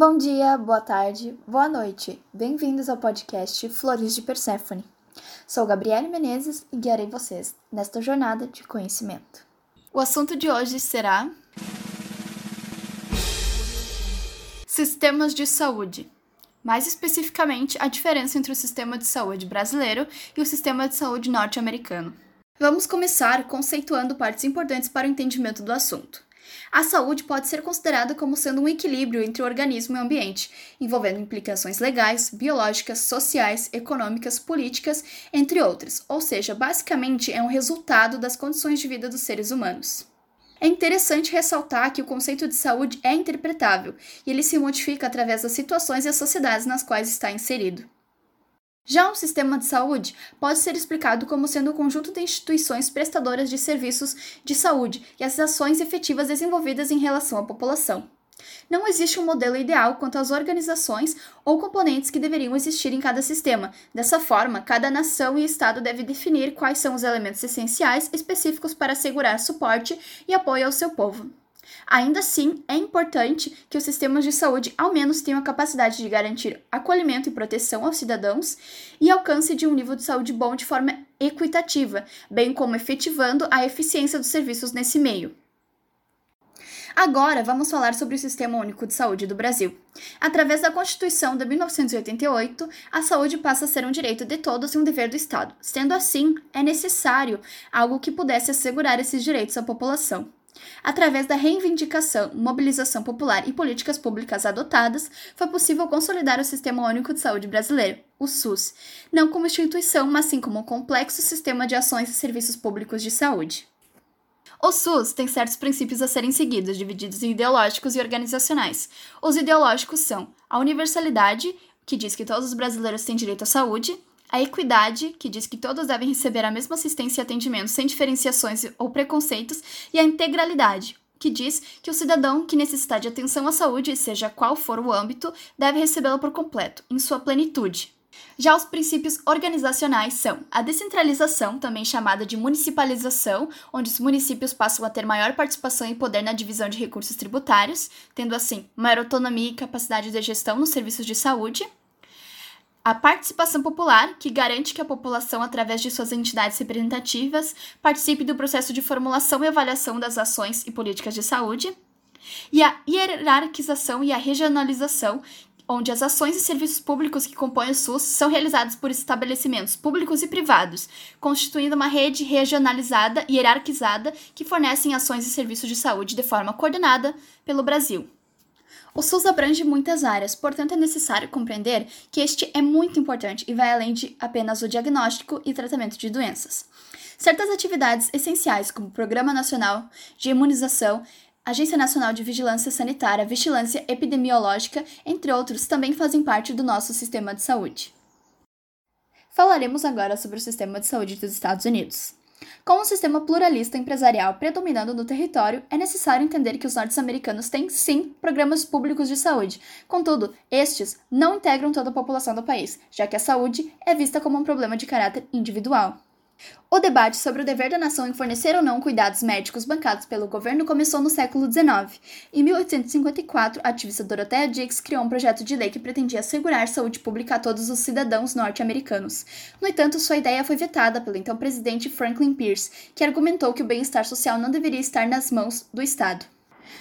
Bom dia, boa tarde, boa noite. Bem-vindos ao podcast Flores de Perséfone. Sou Gabriele Menezes e guiarei vocês nesta jornada de conhecimento. O assunto de hoje será Sistemas de saúde. Mais especificamente, a diferença entre o sistema de saúde brasileiro e o sistema de saúde norte-americano. Vamos começar conceituando partes importantes para o entendimento do assunto. A saúde pode ser considerada como sendo um equilíbrio entre o organismo e o ambiente, envolvendo implicações legais, biológicas, sociais, econômicas, políticas, entre outras, ou seja, basicamente é um resultado das condições de vida dos seres humanos. É interessante ressaltar que o conceito de saúde é interpretável e ele se modifica através das situações e as sociedades nas quais está inserido. Já um sistema de saúde pode ser explicado como sendo um conjunto de instituições prestadoras de serviços de saúde e as ações efetivas desenvolvidas em relação à população. Não existe um modelo ideal quanto às organizações ou componentes que deveriam existir em cada sistema. Dessa forma, cada nação e estado deve definir quais são os elementos essenciais específicos para assegurar suporte e apoio ao seu povo. Ainda assim, é importante que os sistemas de saúde ao menos tenham a capacidade de garantir acolhimento e proteção aos cidadãos e alcance de um nível de saúde bom de forma equitativa, bem como efetivando a eficiência dos serviços nesse meio. Agora, vamos falar sobre o Sistema Único de Saúde do Brasil. Através da Constituição de 1988, a saúde passa a ser um direito de todos e um dever do Estado. Sendo assim, é necessário algo que pudesse assegurar esses direitos à população. Através da reivindicação, mobilização popular e políticas públicas adotadas, foi possível consolidar o Sistema Único de Saúde brasileiro, o SUS, não como instituição, mas sim como um complexo sistema de ações e serviços públicos de saúde. O SUS tem certos princípios a serem seguidos, divididos em ideológicos e organizacionais. Os ideológicos são a universalidade, que diz que todos os brasileiros têm direito à saúde, a equidade, que diz que todos devem receber a mesma assistência e atendimento sem diferenciações ou preconceitos, e a integralidade, que diz que o cidadão que necessitar de atenção à saúde, seja qual for o âmbito, deve recebê-la por completo, em sua plenitude. Já os princípios organizacionais são a descentralização, também chamada de municipalização, onde os municípios passam a ter maior participação e poder na divisão de recursos tributários, tendo assim maior autonomia e capacidade de gestão nos serviços de saúde. A participação popular, que garante que a população, através de suas entidades representativas, participe do processo de formulação e avaliação das ações e políticas de saúde. E a hierarquização e a regionalização, onde as ações e serviços públicos que compõem o SUS são realizados por estabelecimentos públicos e privados, constituindo uma rede regionalizada e hierarquizada que fornecem ações e serviços de saúde de forma coordenada pelo Brasil. O SUS abrange muitas áreas, portanto é necessário compreender que este é muito importante e vai além de apenas o diagnóstico e tratamento de doenças. Certas atividades essenciais, como o Programa Nacional de Imunização, Agência Nacional de Vigilância Sanitária, Vigilância Epidemiológica, entre outros, também fazem parte do nosso sistema de saúde. Falaremos agora sobre o sistema de saúde dos Estados Unidos. Com um sistema pluralista empresarial predominando no território, é necessário entender que os norte-americanos têm, sim, programas públicos de saúde. Contudo, estes não integram toda a população do país, já que a saúde é vista como um problema de caráter individual. O debate sobre o dever da nação em fornecer ou não cuidados médicos bancados pelo governo começou no século XIX. Em 1854, a ativista Dorothea Dix criou um projeto de lei que pretendia assegurar saúde pública a todos os cidadãos norte-americanos. No entanto, sua ideia foi vetada pelo então presidente Franklin Pierce, que argumentou que o bem-estar social não deveria estar nas mãos do Estado.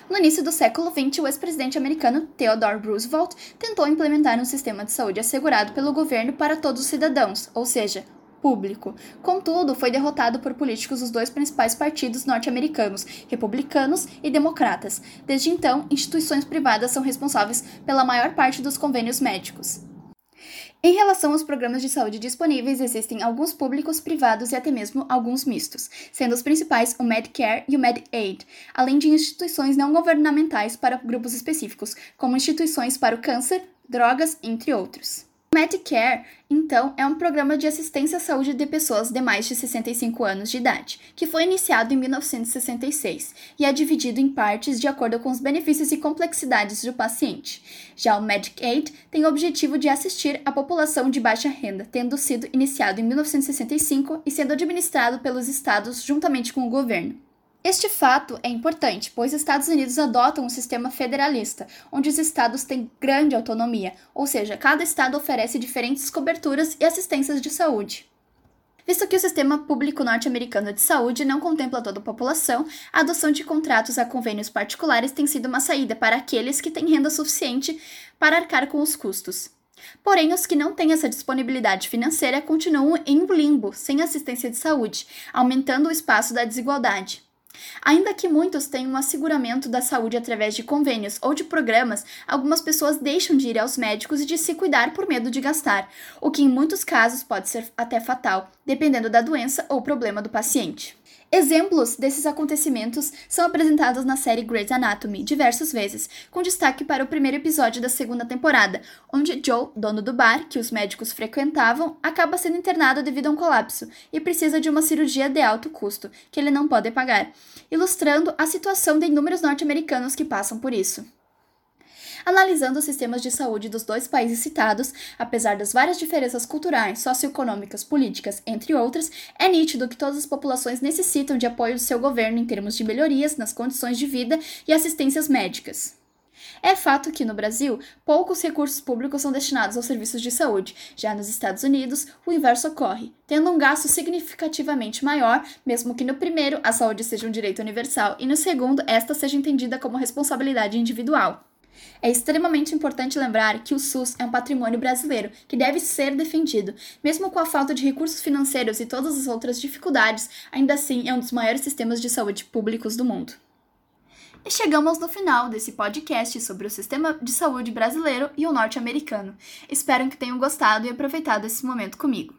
No início do século XX, o ex-presidente americano Theodore Roosevelt tentou implementar um sistema de saúde assegurado pelo governo para todos os cidadãos, ou seja, público. Contudo, foi derrotado por políticos dos dois principais partidos norte-americanos, republicanos e democratas. Desde então, instituições privadas são responsáveis pela maior parte dos convênios médicos. Em relação aos programas de saúde disponíveis, existem alguns públicos, privados e até mesmo alguns mistos, sendo os principais o Medicare e o Medicaid, além de instituições não governamentais para grupos específicos, como instituições para o câncer, drogas, entre outros. Medicare, então, é um programa de assistência à saúde de pessoas de mais de 65 anos de idade, que foi iniciado em 1966 e é dividido em partes de acordo com os benefícios e complexidades do paciente. Já o Medicaid tem o objetivo de assistir a população de baixa renda, tendo sido iniciado em 1965 e sendo administrado pelos estados juntamente com o governo. Este fato é importante, pois os Estados Unidos adotam um sistema federalista, onde os estados têm grande autonomia, ou seja, cada estado oferece diferentes coberturas e assistências de saúde. Visto que o sistema público norte-americano de saúde não contempla toda a população, a adoção de contratos a convênios particulares tem sido uma saída para aqueles que têm renda suficiente para arcar com os custos. Porém, os que não têm essa disponibilidade financeira continuam em limbo, sem assistência de saúde, aumentando o espaço da desigualdade. Ainda que muitos tenham um asseguramento da saúde através de convênios ou de programas, algumas pessoas deixam de ir aos médicos e de se cuidar por medo de gastar, o que em muitos casos pode ser até fatal, dependendo da doença ou problema do paciente. Exemplos desses acontecimentos são apresentados na série Grey's Anatomy diversas vezes, com destaque para o primeiro episódio da segunda temporada, onde Joe, dono do bar que os médicos frequentavam, acaba sendo internado devido a um colapso e precisa de uma cirurgia de alto custo, que ele não pode pagar, ilustrando a situação de inúmeros norte-americanos que passam por isso. Analisando os sistemas de saúde dos dois países citados, apesar das várias diferenças culturais, socioeconômicas, políticas, entre outras, é nítido que todas as populações necessitam de apoio do seu governo em termos de melhorias nas condições de vida e assistências médicas. É fato que, no Brasil, poucos recursos públicos são destinados aos serviços de saúde. Já nos Estados Unidos, o inverso ocorre, tendo um gasto significativamente maior, mesmo que no primeiro a saúde seja um direito universal e no segundo esta seja entendida como responsabilidade individual. É extremamente importante lembrar que o SUS é um patrimônio brasileiro que deve ser defendido. Mesmo com a falta de recursos financeiros e todas as outras dificuldades, ainda assim é um dos maiores sistemas de saúde públicos do mundo. E chegamos no final desse podcast sobre o sistema de saúde brasileiro e o norte-americano. Espero que tenham gostado e aproveitado esse momento comigo.